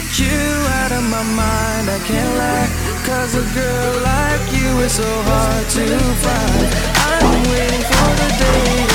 get you out of my mind. I can't lie, cause a girl like you is so hard to find. I'm waiting for the day.